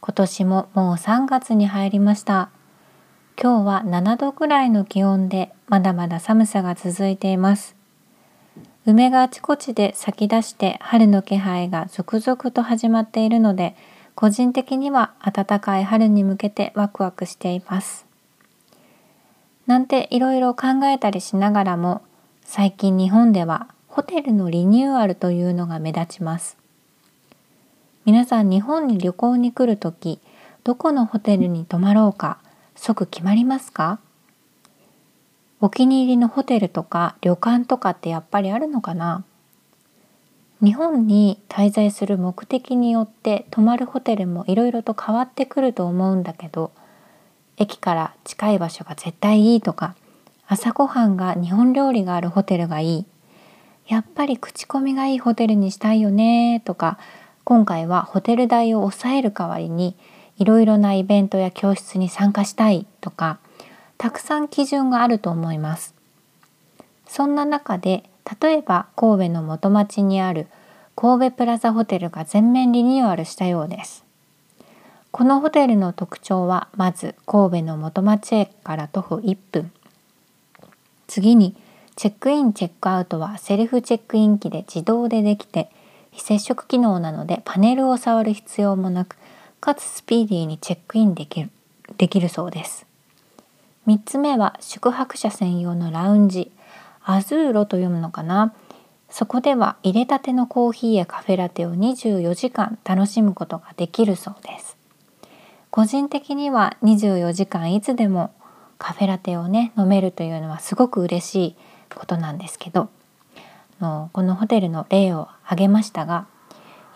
今年ももう3月に入りました。今日は7度くらいの気温でまだまだ寒さが続いています。梅があちこちで咲き出して春の気配が続々と始まっているので個人的には暖かい春に向けてワクワクしています。なんていろいろ考えたりしながらも最近日本ではホテルのリニューアルというのが目立ちます。皆さん日本に旅行に来るときどこのホテルに泊まろうか即決まりますか？お気に入りのホテルとか旅館とかってやっぱりあるのかな？日本に滞在する目的によって泊まるホテルもいろいろと変わってくると思うんだけど駅から近い場所が絶対いいとか朝ごはんが日本料理があるホテルがいい。やっぱり口コミがいいホテルにしたいよねとか今回はホテル代を抑える代わりにいろいろなイベントや教室に参加したいとかたくさん基準があると思います。そんな中で例えば神戸の元町にある神戸プラザホテルが全面リニューアルしたようです。このホテルの特徴はまず神戸の元町駅から徒歩1分。次にチェックインチェックアウトはセルフチェックイン機で自動でできて非接触機能なのでパネルを触る必要もなくかつスピーディーにチェックインできるできるそうです。3つ目は宿泊者専用のラウンジ。アズーロと読むのかな。そこでは入れたてのコーヒーやカフェラテを24時間楽しむことができるそうです。個人的には24時間いつでもカフェラテをね飲めるというのはすごく嬉しいことなんですけどのこのホテルの例を挙げましたが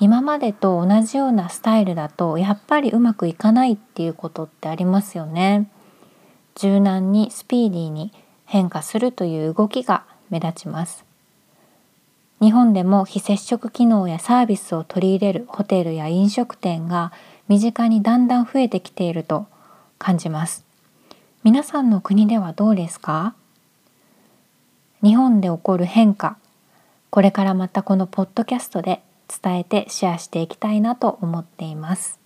今までと同じようなスタイルだとやっぱりうまくいかないっていうことってありますよね。柔軟にスピーディーに変化するという動きが目立ちます。日本でも非接触機能やサービスを取り入れるホテルや飲食店が身近にだんだん増えてきていると感じます。皆さんの国ではどうですか？日本で起こる変化これからまたこのポッドキャストで伝えてシェアしていきたいなと思っています。